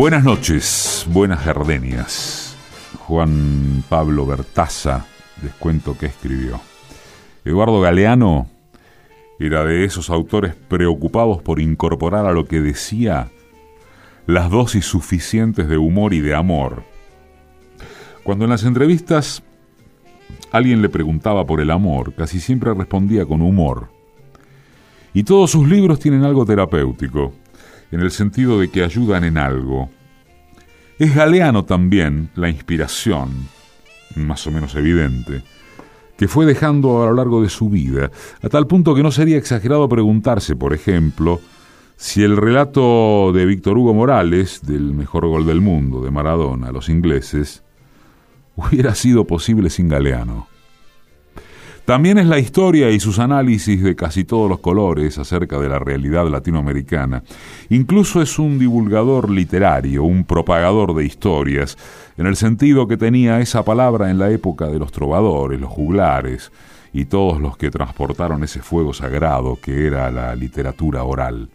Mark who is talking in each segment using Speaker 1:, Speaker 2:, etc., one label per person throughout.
Speaker 1: Buenas noches, buenas gardenias. Juan Pablo Bertaza, les cuento qué escribió. Eduardo Galeano era de esos autores preocupados por incorporar a lo que decía las dosis suficientes de humor y de amor. Cuando en las entrevistas alguien le preguntaba por el amor, casi siempre respondía con humor. Y todos sus libros tienen algo terapéutico, en el sentido de que ayudan en algo. Es Galeano también la inspiración, más o menos evidente, que fue dejando a lo largo de su vida, a tal punto que no sería exagerado preguntarse, por ejemplo, si el relato de Víctor Hugo Morales, del mejor gol del mundo, de Maradona, a los ingleses, hubiera sido posible sin Galeano. También es la historia y sus análisis de casi todos los colores acerca de la realidad latinoamericana. Incluso es un divulgador literario, un propagador de historias, en el sentido que tenía esa palabra en la época de los trovadores, los juglares y todos los que transportaron ese fuego sagrado que era la literatura oral.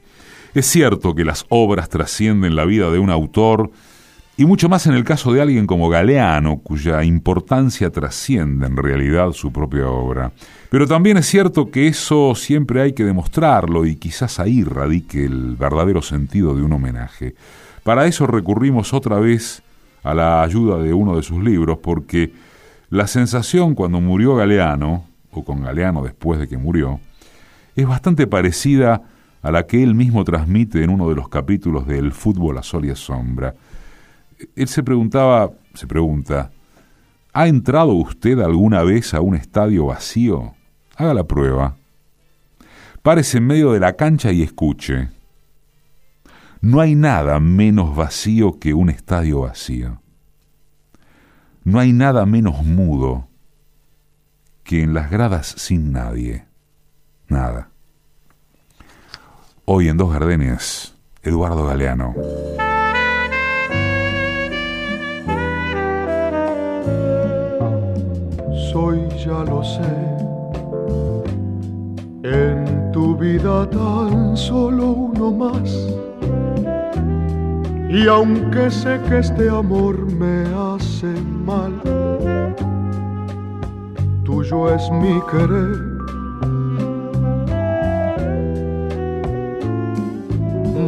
Speaker 1: Es cierto que las obras trascienden la vida de un autor, y mucho más en el caso de alguien como Galeano, cuya importancia trasciende en realidad su propia obra. Pero también es cierto que eso siempre hay que demostrarlo y quizás ahí radique el verdadero sentido de un homenaje. Para eso recurrimos otra vez a la ayuda de uno de sus libros, porque la sensación cuando murió Galeano, o con Galeano después de que murió, es bastante parecida a la que él mismo transmite en uno de los capítulos de El fútbol a sol y a sombra él se preguntaba, se pregunta, ¿ha entrado usted alguna vez a un estadio vacío? Haga la prueba. Párese en medio de la cancha y escuche. No hay nada menos vacío que un estadio vacío. No hay nada menos mudo que en las gradas sin nadie. Nada. Hoy en Dos Gardenias, Eduardo Galeano.
Speaker 2: Soy, ya lo sé. En tu vida tan solo uno más. Y aunque sé que este amor me hace mal, tuyo es mi querer.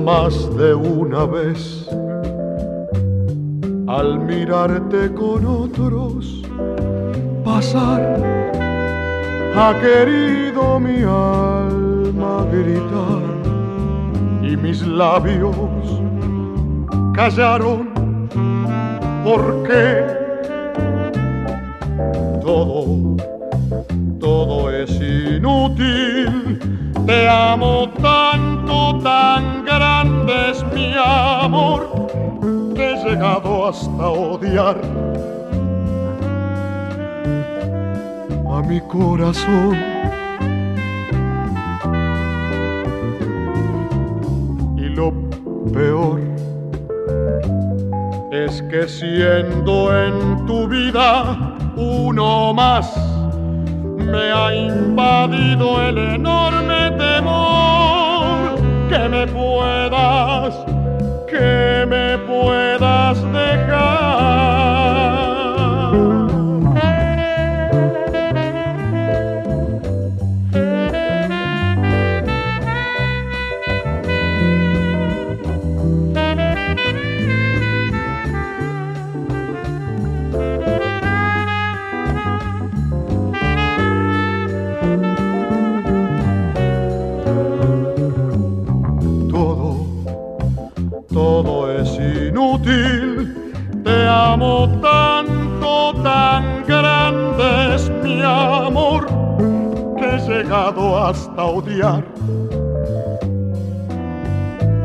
Speaker 2: Más de una vez, al mirarte con otros, pasar. Ha querido mi alma gritar y mis labios callaron. Porque todo, todo es inútil. Te amo tanto, tan grande es mi amor. Que he llegado hasta odiar mi corazón. Y lo peor es que siendo en tu vida uno más, me ha invadido el enorme temor que me puedas, que me puedas hasta odiar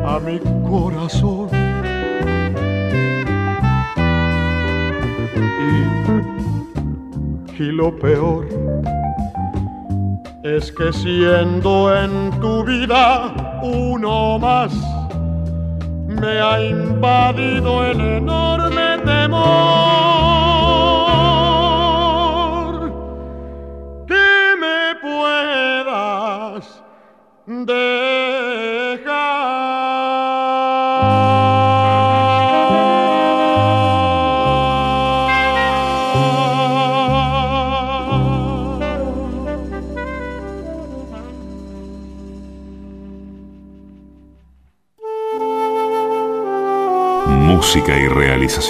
Speaker 2: a mi corazón. Y, y lo peor es que siendo en tu vida uno más, me ha invadido el enorme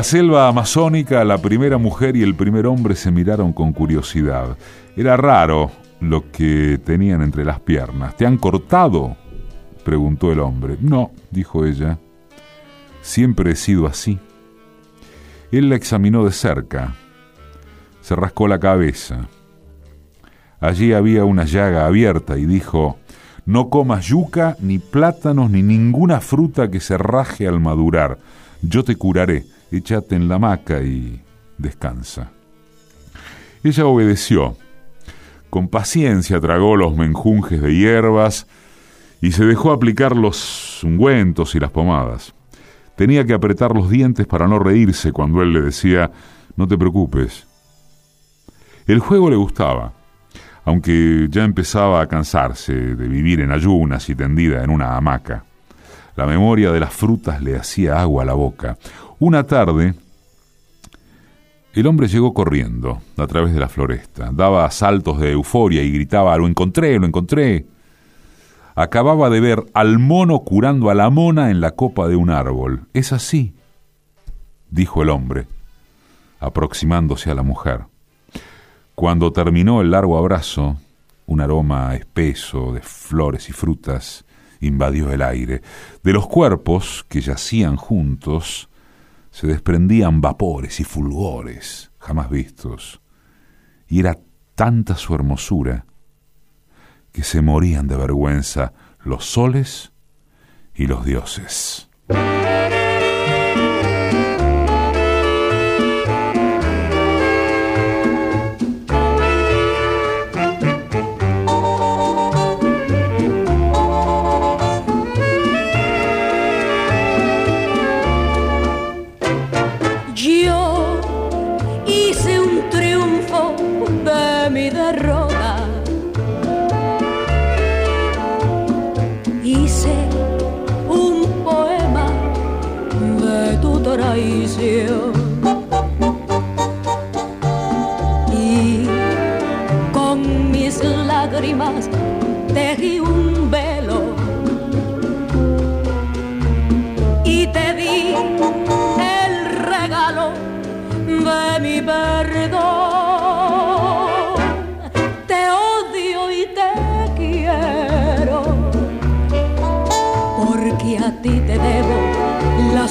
Speaker 1: La selva amazónica, la primera mujer y el primer hombre se miraron con curiosidad. Era raro lo que tenían entre las piernas. ¿Te han cortado? preguntó el hombre. No, dijo ella. Siempre he sido así. Él la examinó de cerca. Se rascó la cabeza. Allí había una llaga abierta y dijo, no comas yuca, ni plátanos, ni ninguna fruta que se raje al madurar. Yo te curaré échate en la hamaca y descansa. Ella obedeció. Con paciencia tragó los menjunjes de hierbas y se dejó aplicar los ungüentos y las pomadas. Tenía que apretar los dientes para no reírse cuando él le decía, no te preocupes. El juego le gustaba, aunque ya empezaba a cansarse de vivir en ayunas y tendida en una hamaca. La memoria de las frutas le hacía agua a la boca. Una tarde, el hombre llegó corriendo a través de la floresta, daba saltos de euforia y gritaba, lo encontré, lo encontré. Acababa de ver al mono curando a la mona en la copa de un árbol. Es así, dijo el hombre, aproximándose a la mujer. Cuando terminó el largo abrazo, un aroma espeso de flores y frutas invadió el aire. De los cuerpos que yacían juntos, se desprendían vapores y fulgores jamás vistos, y era tanta su hermosura que se morían de vergüenza los soles y los dioses.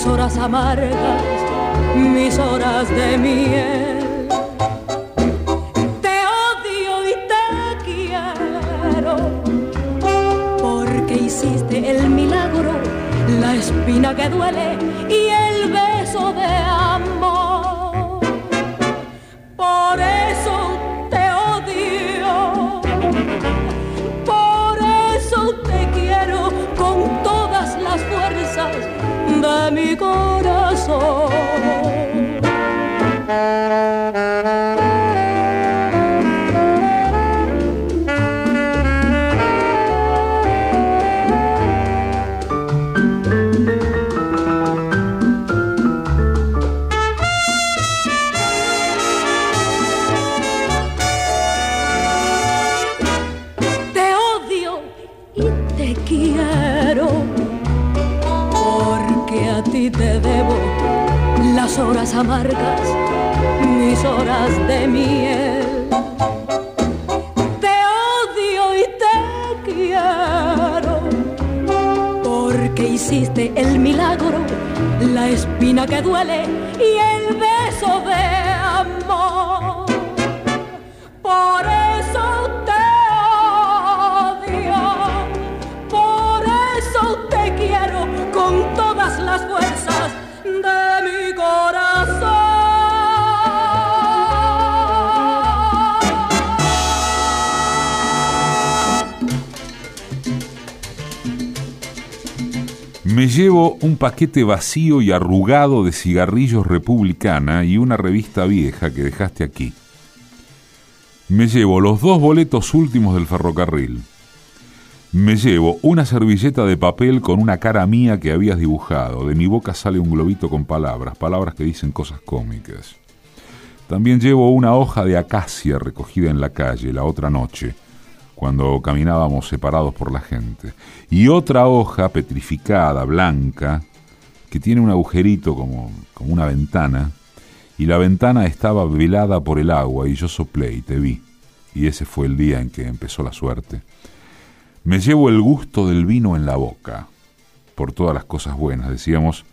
Speaker 3: Horas amargas, mis horas de miel. Te odio y te quiero, porque hiciste el milagro, la espina que duele y amargas, mis horas de miel. Te odio y te quiero porque hiciste el milagro, la espina que duele y el
Speaker 1: Me llevo un paquete vacío y arrugado de cigarrillos republicana y una revista vieja que dejaste aquí. Me llevo los dos boletos últimos del ferrocarril. Me llevo una servilleta de papel con una cara mía que habías dibujado. De mi boca sale un globito con palabras, palabras que dicen cosas cómicas. También llevo una hoja de acacia recogida en la calle la otra noche, cuando caminábamos separados por la gente. Y otra hoja petrificada, blanca, que tiene un agujerito como, como una ventana, y la ventana estaba velada por el agua y yo soplé y te vi. Y ese fue el día en que empezó la suerte. Me llevo el gusto del vino en la boca, por todas las cosas buenas, decíamos,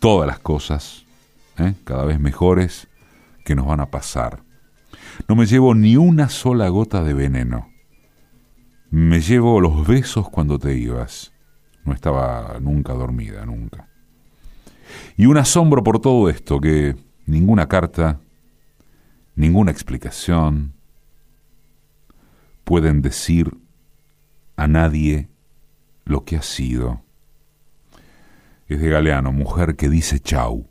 Speaker 1: todas las cosas, ¿eh? cada vez mejores, que nos van a pasar. No me llevo ni una sola gota de veneno. Me llevo los besos cuando te ibas. No estaba nunca dormida, nunca. Y un asombro por todo esto, que ninguna carta, ninguna explicación pueden decir a nadie lo que ha sido. Es de Galeano, mujer que dice chau.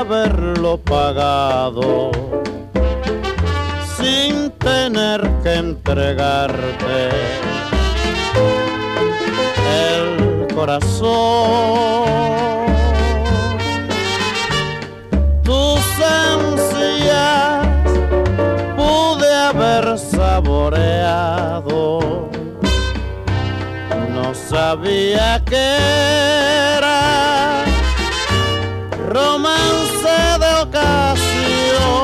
Speaker 4: Haberlo pagado sin tener que entregarte el corazón. Tus ansias pude haber saboreado, sabía que era romance de ocasión.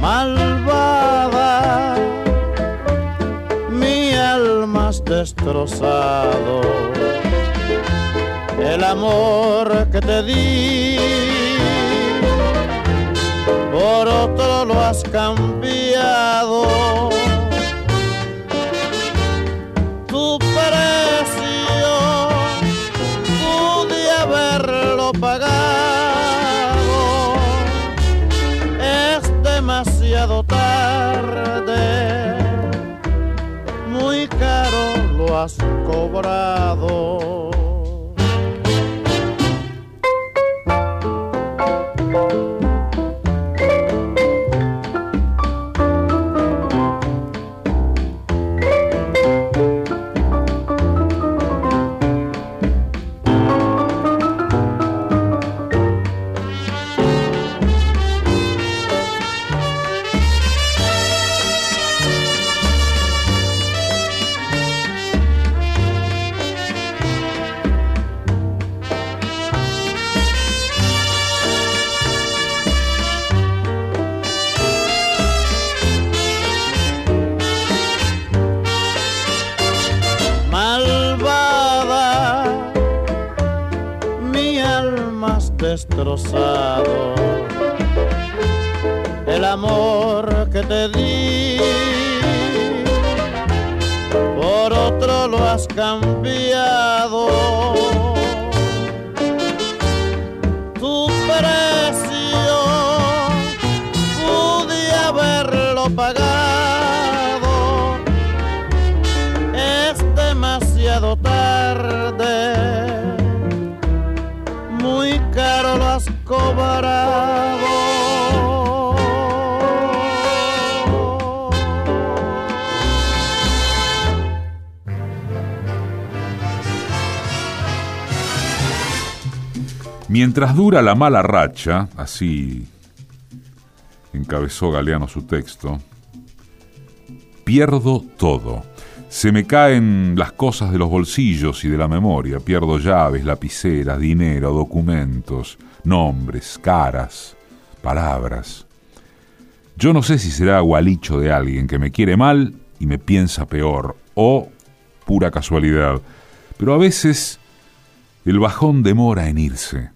Speaker 4: Malvada, mi alma destrozado. El amor que te di, por otro lo has cambiado has cobrado. El amor que te di por otro lo has cambiado. Tu precio pude haberlo pagado. Es demasiado tarde
Speaker 1: Mientras dura la mala racha, así encabezó Galeano su texto, pierdo todo. Se me caen las cosas de los bolsillos y de la memoria. Pierdo llaves, lapiceras, dinero, documentos, nombres, caras, palabras. Yo no sé si será gualicho de alguien que me quiere mal y me piensa peor, o pura casualidad, pero a veces el bajón demora en irse.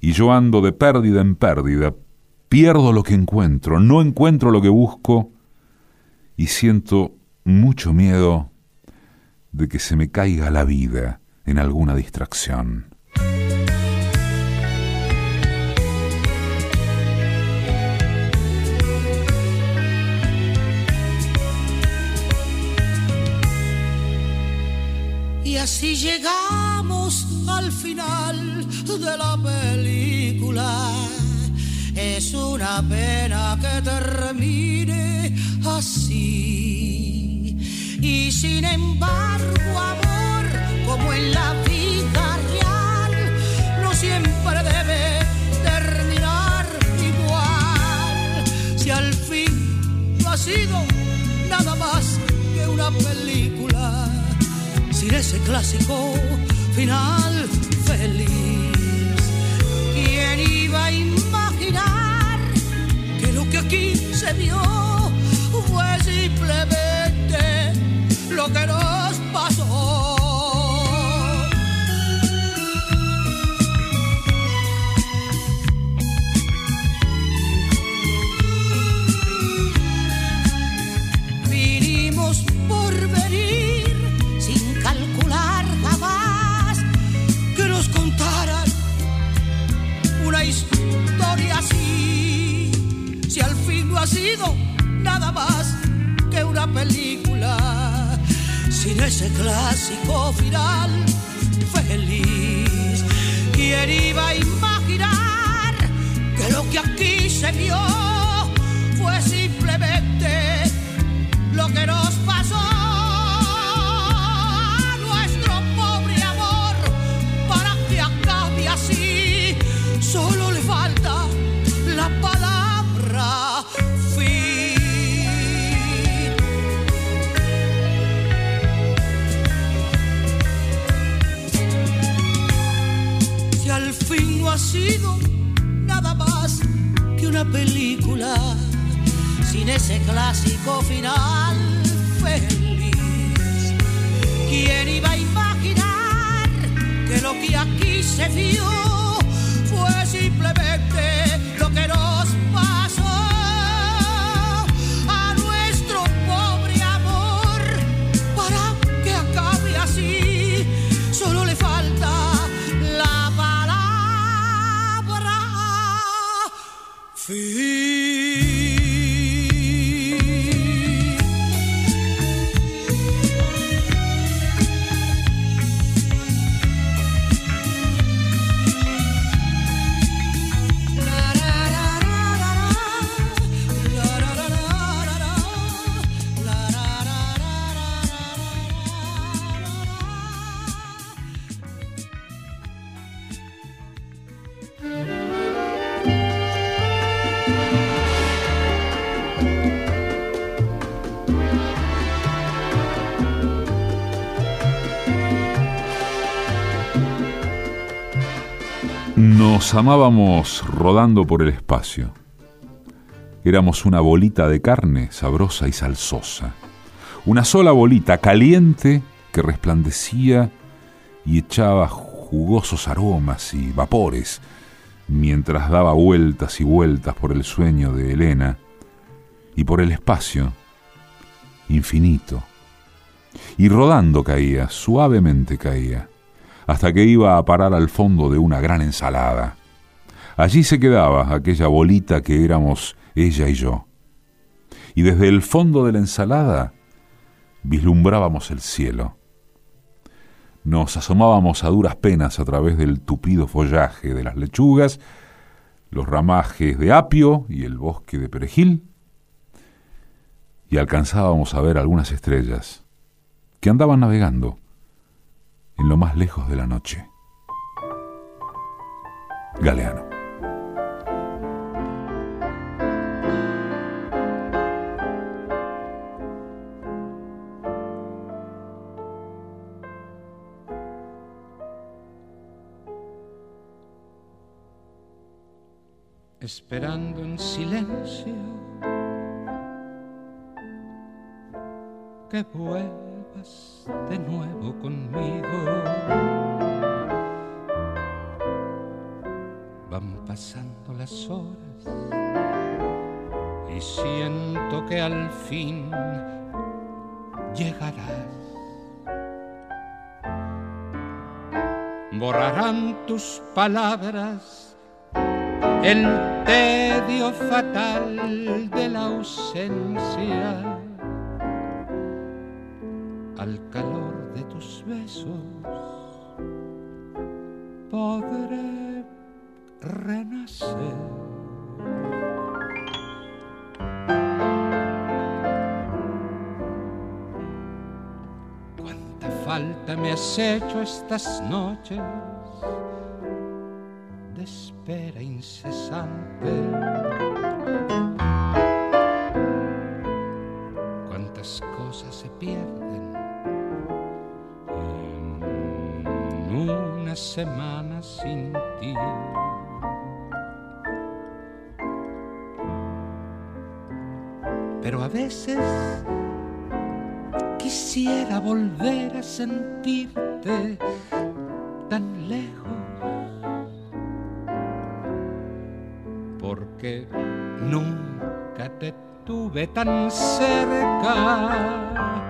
Speaker 1: y yo ando de pérdida en pérdida, pierdo lo que encuentro, no encuentro lo que busco y siento mucho miedo de que se me caiga la vida en alguna distracción.
Speaker 5: Así llegamos al final de la película. Es una pena que termine así. Y sin embargo, amor, como en la vida real, no siempre debe terminar igual. Si al fin no ha sido nada más que una película, ese clásico final feliz. ¿Quién iba a imaginar que lo que aquí se vio fue simplemente lo que nos ha sido nada más que una película, sin ese clásico final feliz. ¿Quién iba a imaginar que lo que aquí se vio fue simplemente lo que nos pasó? Ha sido nada más que una película sin ese clásico final feliz. ¿Quién iba a imaginar que lo que aquí se vio fue simplemente
Speaker 1: Amábamos rodando por el espacio. Éramos una bolita de carne sabrosa y salsosa. Una sola bolita caliente que resplandecía y echaba jugosos aromas y vapores mientras daba vueltas y vueltas por el sueño de Elena y por el espacio infinito. Y rodando caía, suavemente caía hasta que iba a parar al fondo de una gran ensalada. Allí se quedaba aquella bolita que éramos ella y yo. Y desde el fondo de la ensalada vislumbrábamos el cielo. Nos asomábamos a duras penas a través del tupido follaje de las lechugas, los ramajes de apio y el bosque de perejil, y alcanzábamos a ver algunas estrellas que andaban navegando en lo más lejos de la noche. Galeano.
Speaker 6: Esperando en silencio que vuelvas de nuevo conmigo. pasando las horas y siento que al fin llegarás. Borrarán tus palabras el tedio fatal de la ausencia al calor de tus besos podré renacer. Cuánta falta me has hecho estas noches espera incesante. Cuántas cosas se pierden en una semana sin ti. Pero a veces quisiera volver a sentirte tan lejos, porque nunca te tuve tan cerca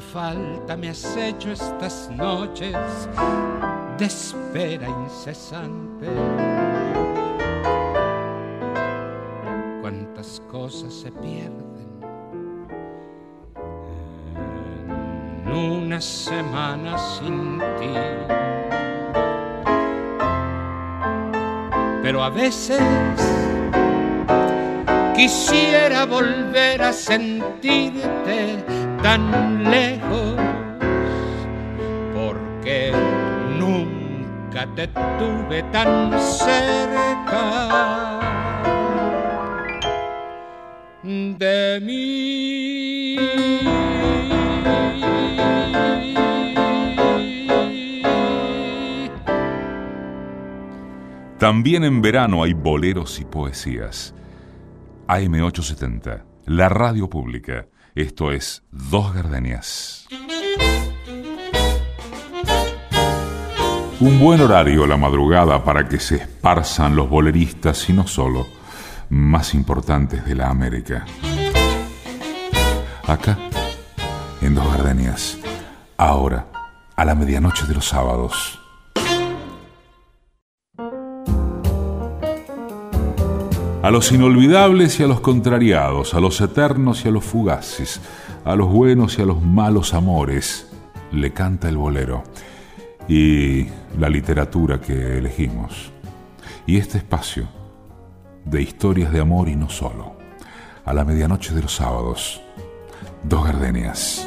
Speaker 6: Falta me has hecho estas noches de espera incesante. Cuántas cosas se pierden en una semana sin ti. Pero a veces quisiera volver a sentirte tan lejos porque nunca te tuve tan cerca de mí.
Speaker 1: También en verano hay boleros y poesías. AM870, la radio pública. Esto es Dos Gardenias. Un buen horario la madrugada para que se esparzan los boleristas y no solo, más importantes de la América. Acá, en Dos Gardenias, ahora, a la medianoche de los sábados. A los inolvidables y a los contrariados, a los eternos y a los fugaces, a los buenos y a los malos amores, le canta el bolero y la literatura que elegimos. Y este espacio de historias de amor y no solo, a la medianoche de los sábados, dos gardenias.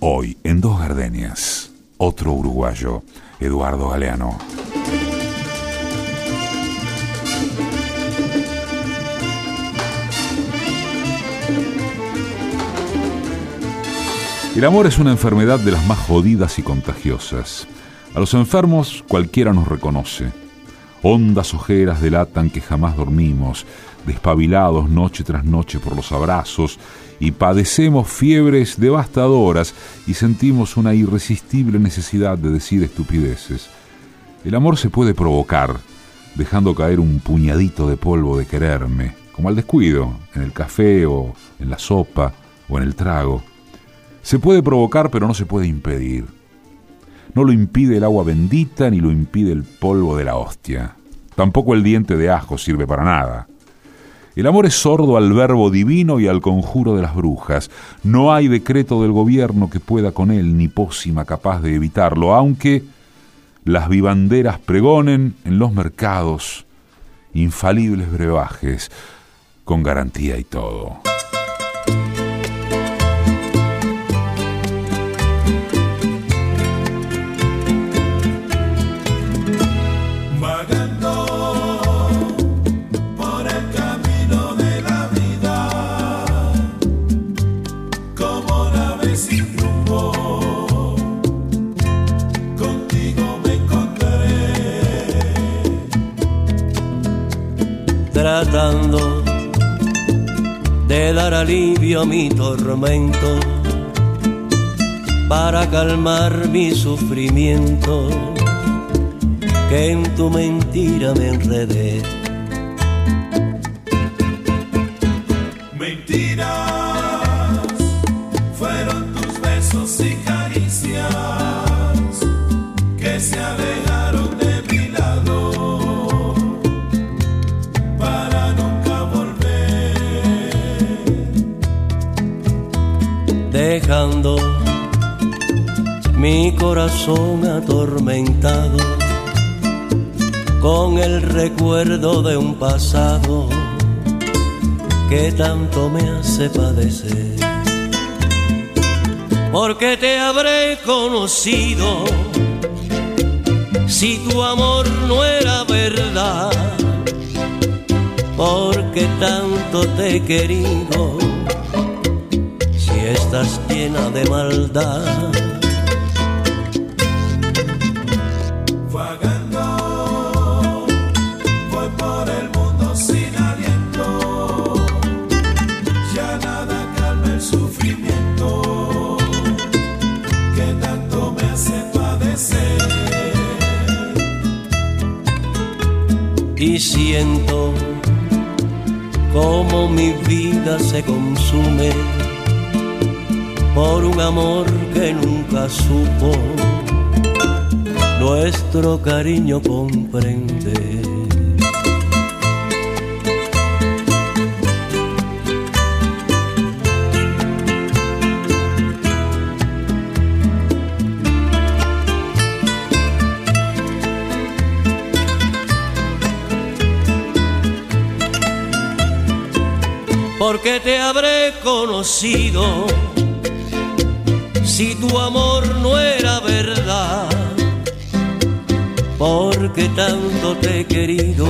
Speaker 1: Hoy en Dos Gardenias, otro uruguayo, Eduardo Galeano. El amor es una enfermedad de las más jodidas y contagiosas. A los enfermos cualquiera nos reconoce. Hondas ojeras delatan que jamás dormimos, despabilados noche tras noche por los abrazos, y padecemos fiebres devastadoras y sentimos una irresistible necesidad de decir estupideces. El amor se puede provocar, dejando caer un puñadito de polvo de quererme, como al descuido, en el café o en la sopa o en el trago. Se puede provocar, pero no se puede impedir. No lo impide el agua bendita ni lo impide el polvo de la hostia. Tampoco el diente de ajo sirve para nada. El amor es sordo al verbo divino y al conjuro de las brujas. No hay decreto del gobierno que pueda con él, ni pócima capaz de evitarlo, aunque las vivanderas pregonen en los mercados infalibles brebajes, con garantía y todo.
Speaker 7: Alivio mi tormento para calmar mi sufrimiento que en tu mentira me enredé. Corazón atormentado con el recuerdo de un pasado que tanto me hace padecer. Porque te habré conocido si tu amor no era verdad. Porque tanto te he querido si estás llena de maldad. Y siento como mi vida se consume por un amor que nunca supo nuestro cariño comprende. Porque te habré conocido. Si tu amor no era verdad, porque tanto te he querido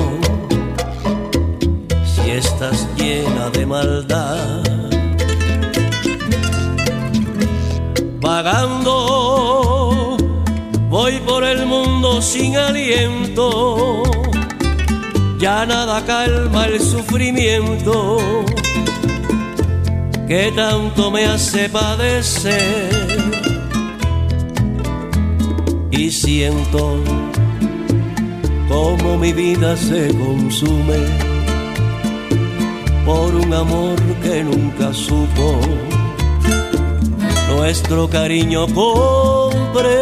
Speaker 7: si estás llena de maldad. Vagando, voy por el mundo sin aliento, ya nada calma el sufrimiento que tanto me hace padecer y siento como mi vida se consume por un amor que nunca supo nuestro cariño comprender.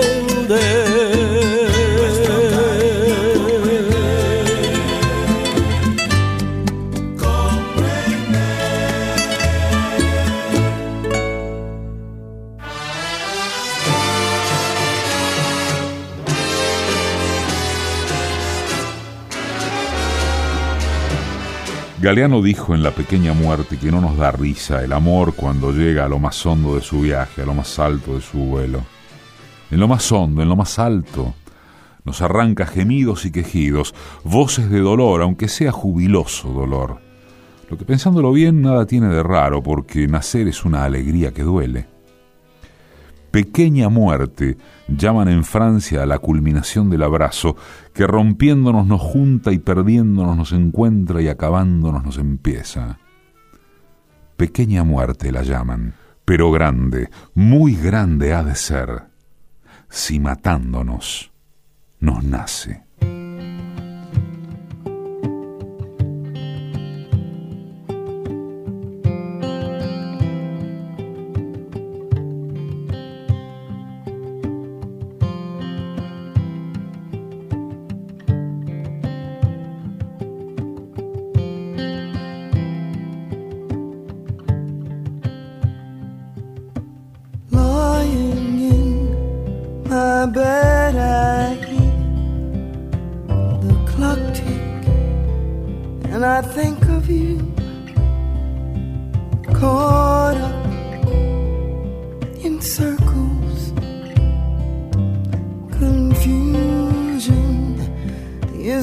Speaker 1: Galeano dijo en La pequeña muerte que no nos da risa el amor cuando llega a lo más hondo de su viaje, a lo más alto de su vuelo. En lo más hondo, en lo más alto, nos arranca gemidos y quejidos, voces de dolor, aunque sea jubiloso dolor. Lo que pensándolo bien nada tiene de raro, porque nacer es una alegría que duele. Pequeña muerte llaman en Francia a la culminación del abrazo, que rompiéndonos nos junta y perdiéndonos nos encuentra y acabándonos nos empieza. Pequeña muerte la llaman, pero grande, muy grande ha de ser, si matándonos nos nace.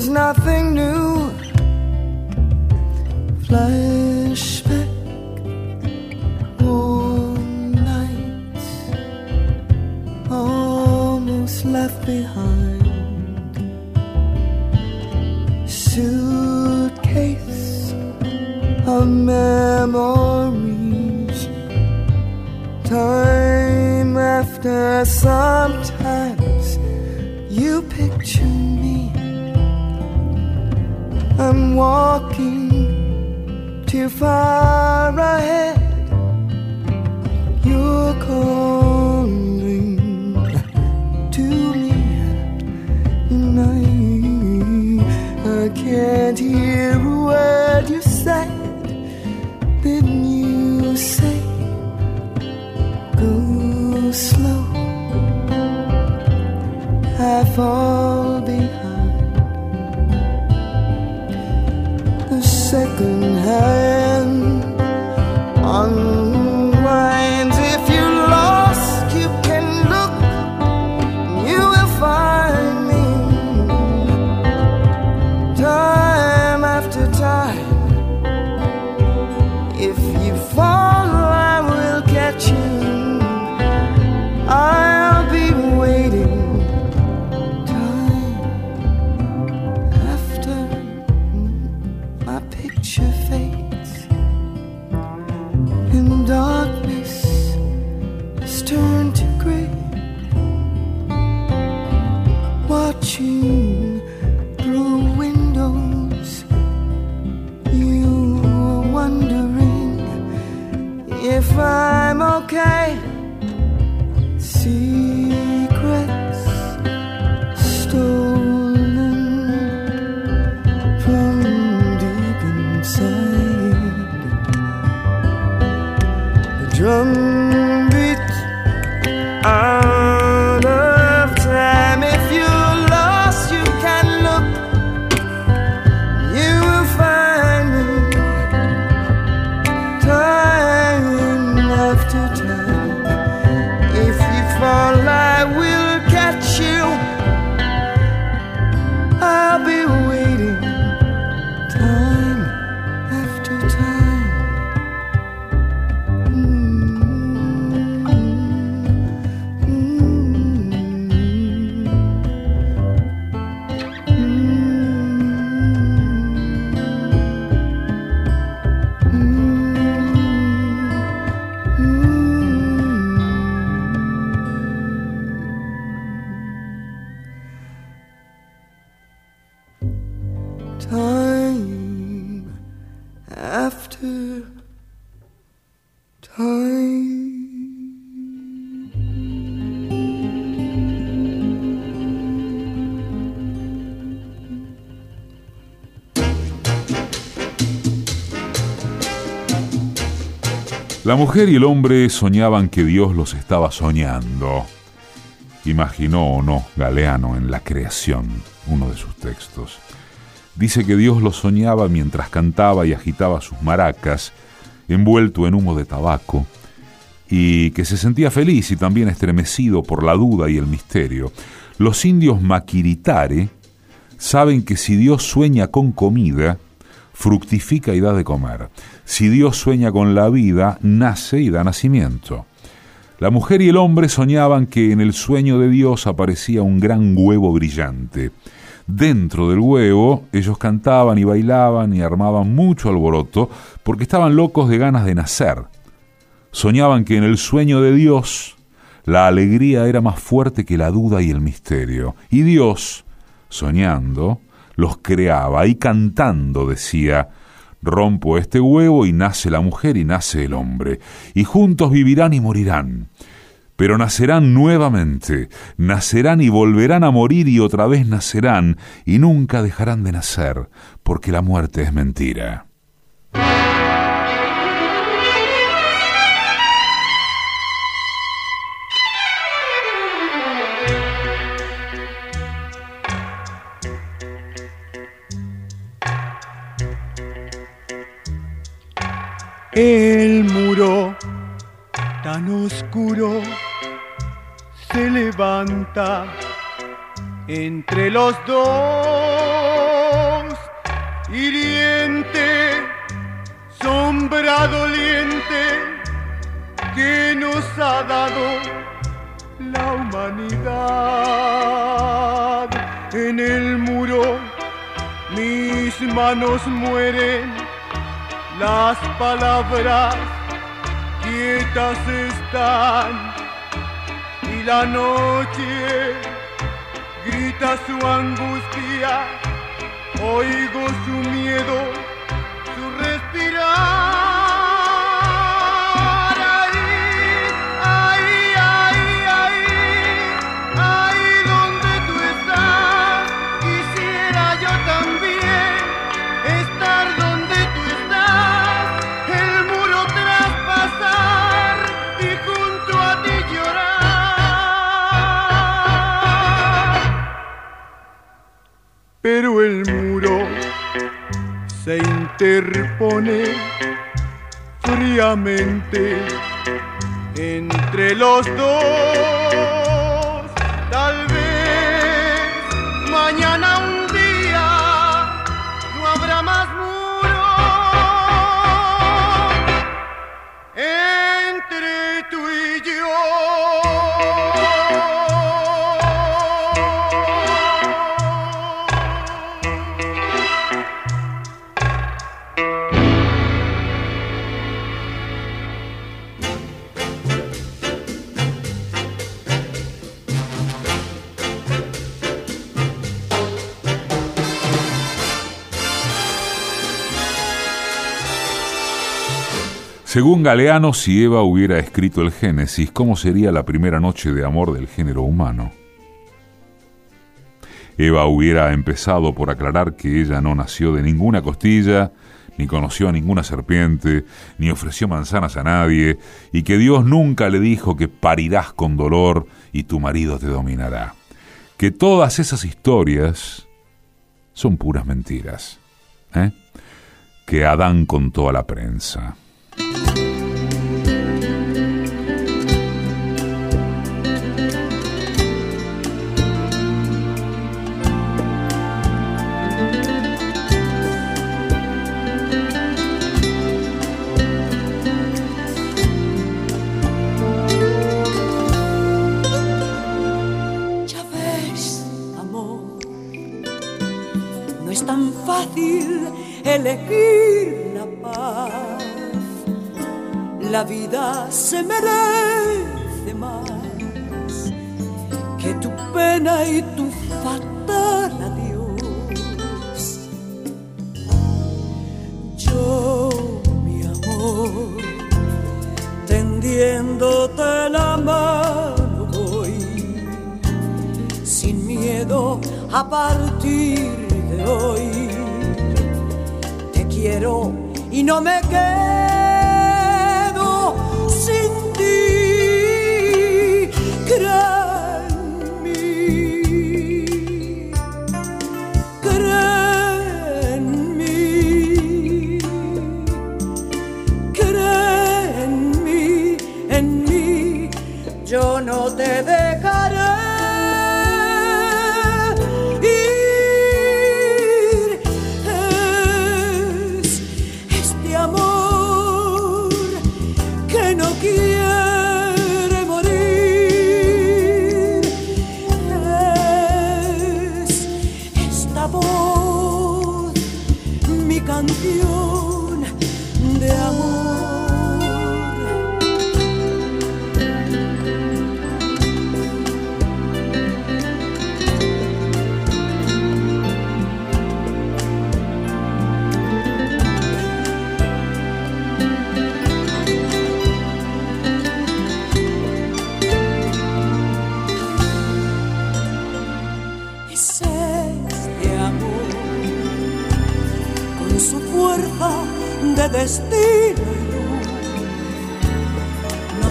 Speaker 8: Nothing new.
Speaker 1: La mujer y el hombre soñaban que Dios los estaba soñando. Imaginó o no Galeano en La creación, uno de sus textos. Dice que Dios los soñaba mientras cantaba y agitaba sus maracas, envuelto en humo de tabaco, y que se sentía feliz y también estremecido por la duda y el misterio. Los indios maquiritare saben que si Dios sueña con comida, fructifica y da de comer. Si Dios sueña con la vida, nace y da nacimiento. La mujer y el hombre soñaban que en el sueño de Dios aparecía un gran huevo brillante. Dentro del huevo ellos cantaban y bailaban y armaban mucho alboroto porque estaban locos de ganas de nacer. Soñaban que en el sueño de Dios la alegría era más fuerte que la duda y el misterio. Y Dios, soñando, los creaba y cantando decía, rompo este huevo y nace la mujer y nace el hombre, y juntos vivirán y morirán. Pero nacerán nuevamente, nacerán y volverán a morir y otra vez nacerán, y nunca dejarán de nacer, porque la muerte es mentira.
Speaker 2: El muro tan oscuro se levanta entre los dos, hiriente, sombra doliente que nos ha dado la humanidad. En el muro mis manos mueren, las palabras quietas están y la noche grita su angustia, oigo su miedo, interpone fríamente entre los dos. Tal vez mañana un día no habrá más muro entre tú y yo.
Speaker 1: Según Galeano, si Eva hubiera escrito el Génesis, ¿cómo sería la primera noche de amor del género humano? Eva hubiera empezado por aclarar que ella no nació de ninguna costilla, ni conoció a ninguna serpiente, ni ofreció manzanas a nadie, y que Dios nunca le dijo que parirás con dolor y tu marido te dominará. Que todas esas historias son puras mentiras. ¿eh? Que Adán contó a la prensa.
Speaker 9: Elegir la paz. La vida se merece más que tu pena y tu fatal adiós. Yo, mi amor, tendiéndote la mano voy, sin miedo a partir de hoy. No me quedo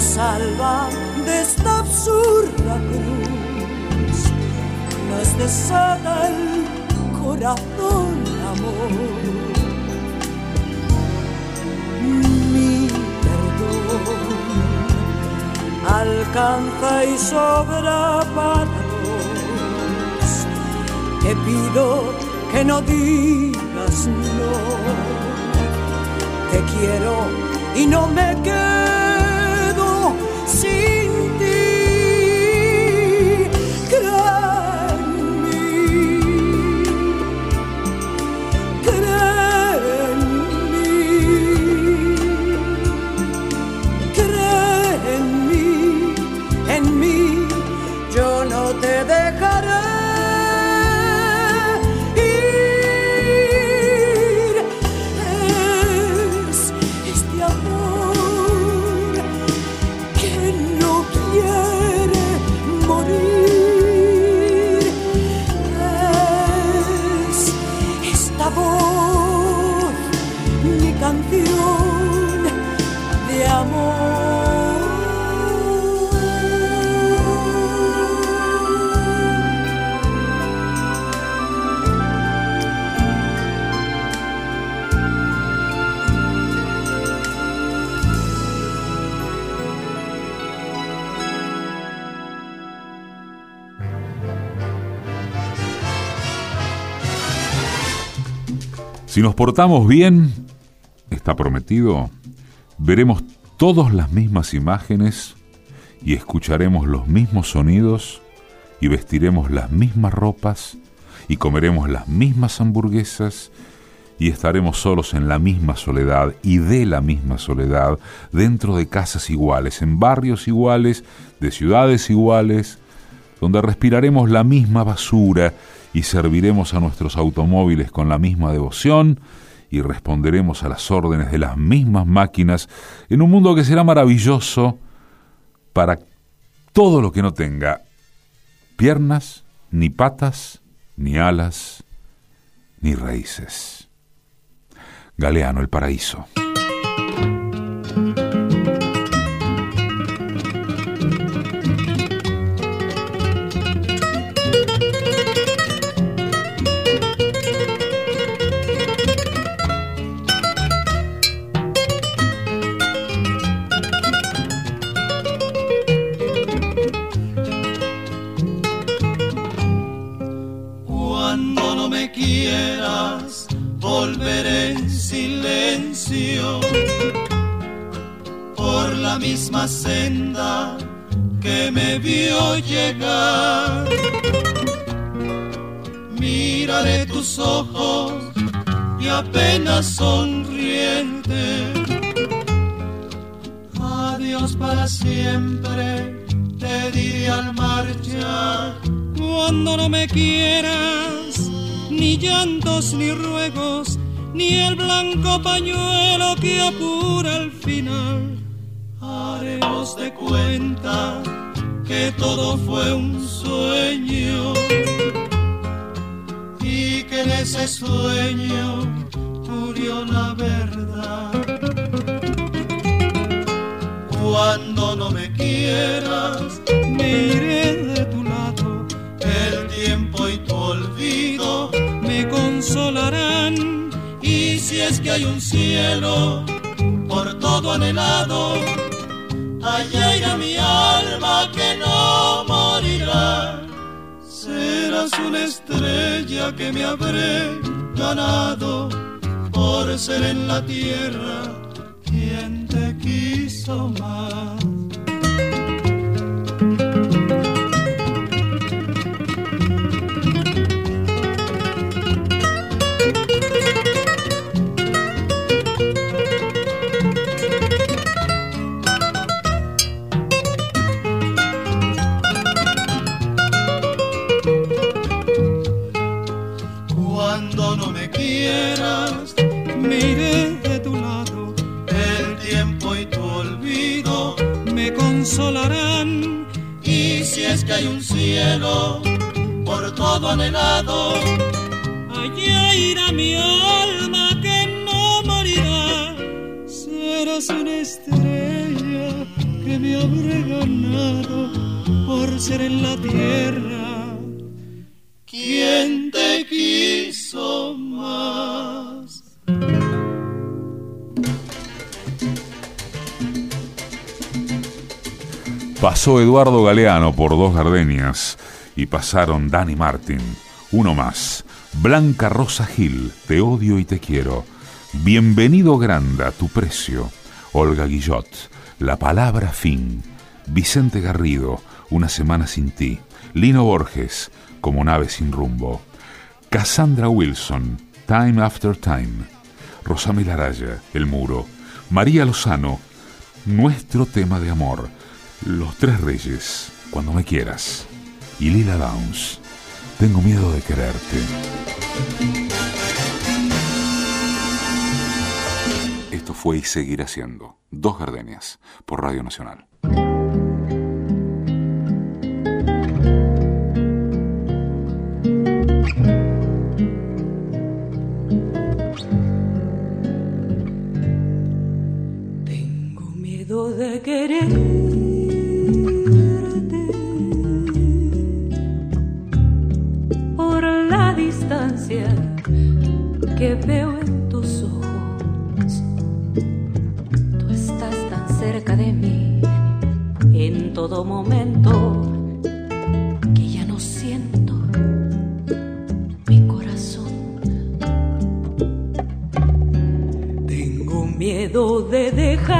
Speaker 9: salva de esta absurda cruz. Nos desata el corazón, amor. Mi perdón alcanza y sobra para dos. Te pido que no digas no. Te quiero y no me quedo sin
Speaker 1: Si nos portamos bien, está prometido, veremos todas las mismas imágenes y escucharemos los mismos sonidos y vestiremos las mismas ropas y comeremos las mismas hamburguesas y estaremos solos en la misma soledad y de la misma soledad, dentro de casas iguales, en barrios iguales, de ciudades iguales, donde respiraremos la misma basura y serviremos a nuestros automóviles con la misma devoción y responderemos a las órdenes de las mismas máquinas en un mundo que será maravilloso para todo lo que no tenga piernas, ni patas, ni alas, ni raíces. Galeano, el paraíso.
Speaker 10: Misma senda que me vio llegar. Miraré tus ojos y apenas sonriente. Adiós para siempre, te diré al marchar.
Speaker 11: Cuando no me quieras, ni llantos ni ruegos, ni el blanco pañuelo que apura al final.
Speaker 10: Haremos de cuenta que todo fue un sueño y que en ese sueño murió la verdad. Cuando no me quieras,
Speaker 11: Me iré de tu lado,
Speaker 10: el tiempo y tu olvido.
Speaker 11: me consolarán.
Speaker 10: Y si es que hay un cielo por todo anhelado, allá irá mi alma que no morirá. Serás una estrella que me habré ganado por ser en la tierra quien te quiso más. Es que hay un cielo por todo anhelado,
Speaker 11: Allá irá mi alma que no morirá. Serás una estrella que me habré ganado por ser en la tierra.
Speaker 10: ¿quién te quiso más?
Speaker 1: Pasó Eduardo Galeano por dos gardenias y pasaron Danny Martin, uno más. Blanca Rosa Gil, te odio y te quiero. Bienvenido Granda, tu precio. Olga Guillot, la palabra fin. Vicente Garrido, una semana sin ti. Lino Borges, como nave sin rumbo. Cassandra Wilson, Time After Time. Rosamila Araya, El Muro. María Lozano, Nuestro tema de amor. Los Tres Reyes, Cuando me quieras. Y Lila Downs, Tengo miedo de quererte.
Speaker 12: Esto fue y seguirá siendo Dos Gardenias por Radio Nacional.
Speaker 3: Tengo miedo de quererte que veo en tus ojos. Tú estás tan cerca de mí en todo momento que ya no siento mi corazón. Tengo miedo de dejarte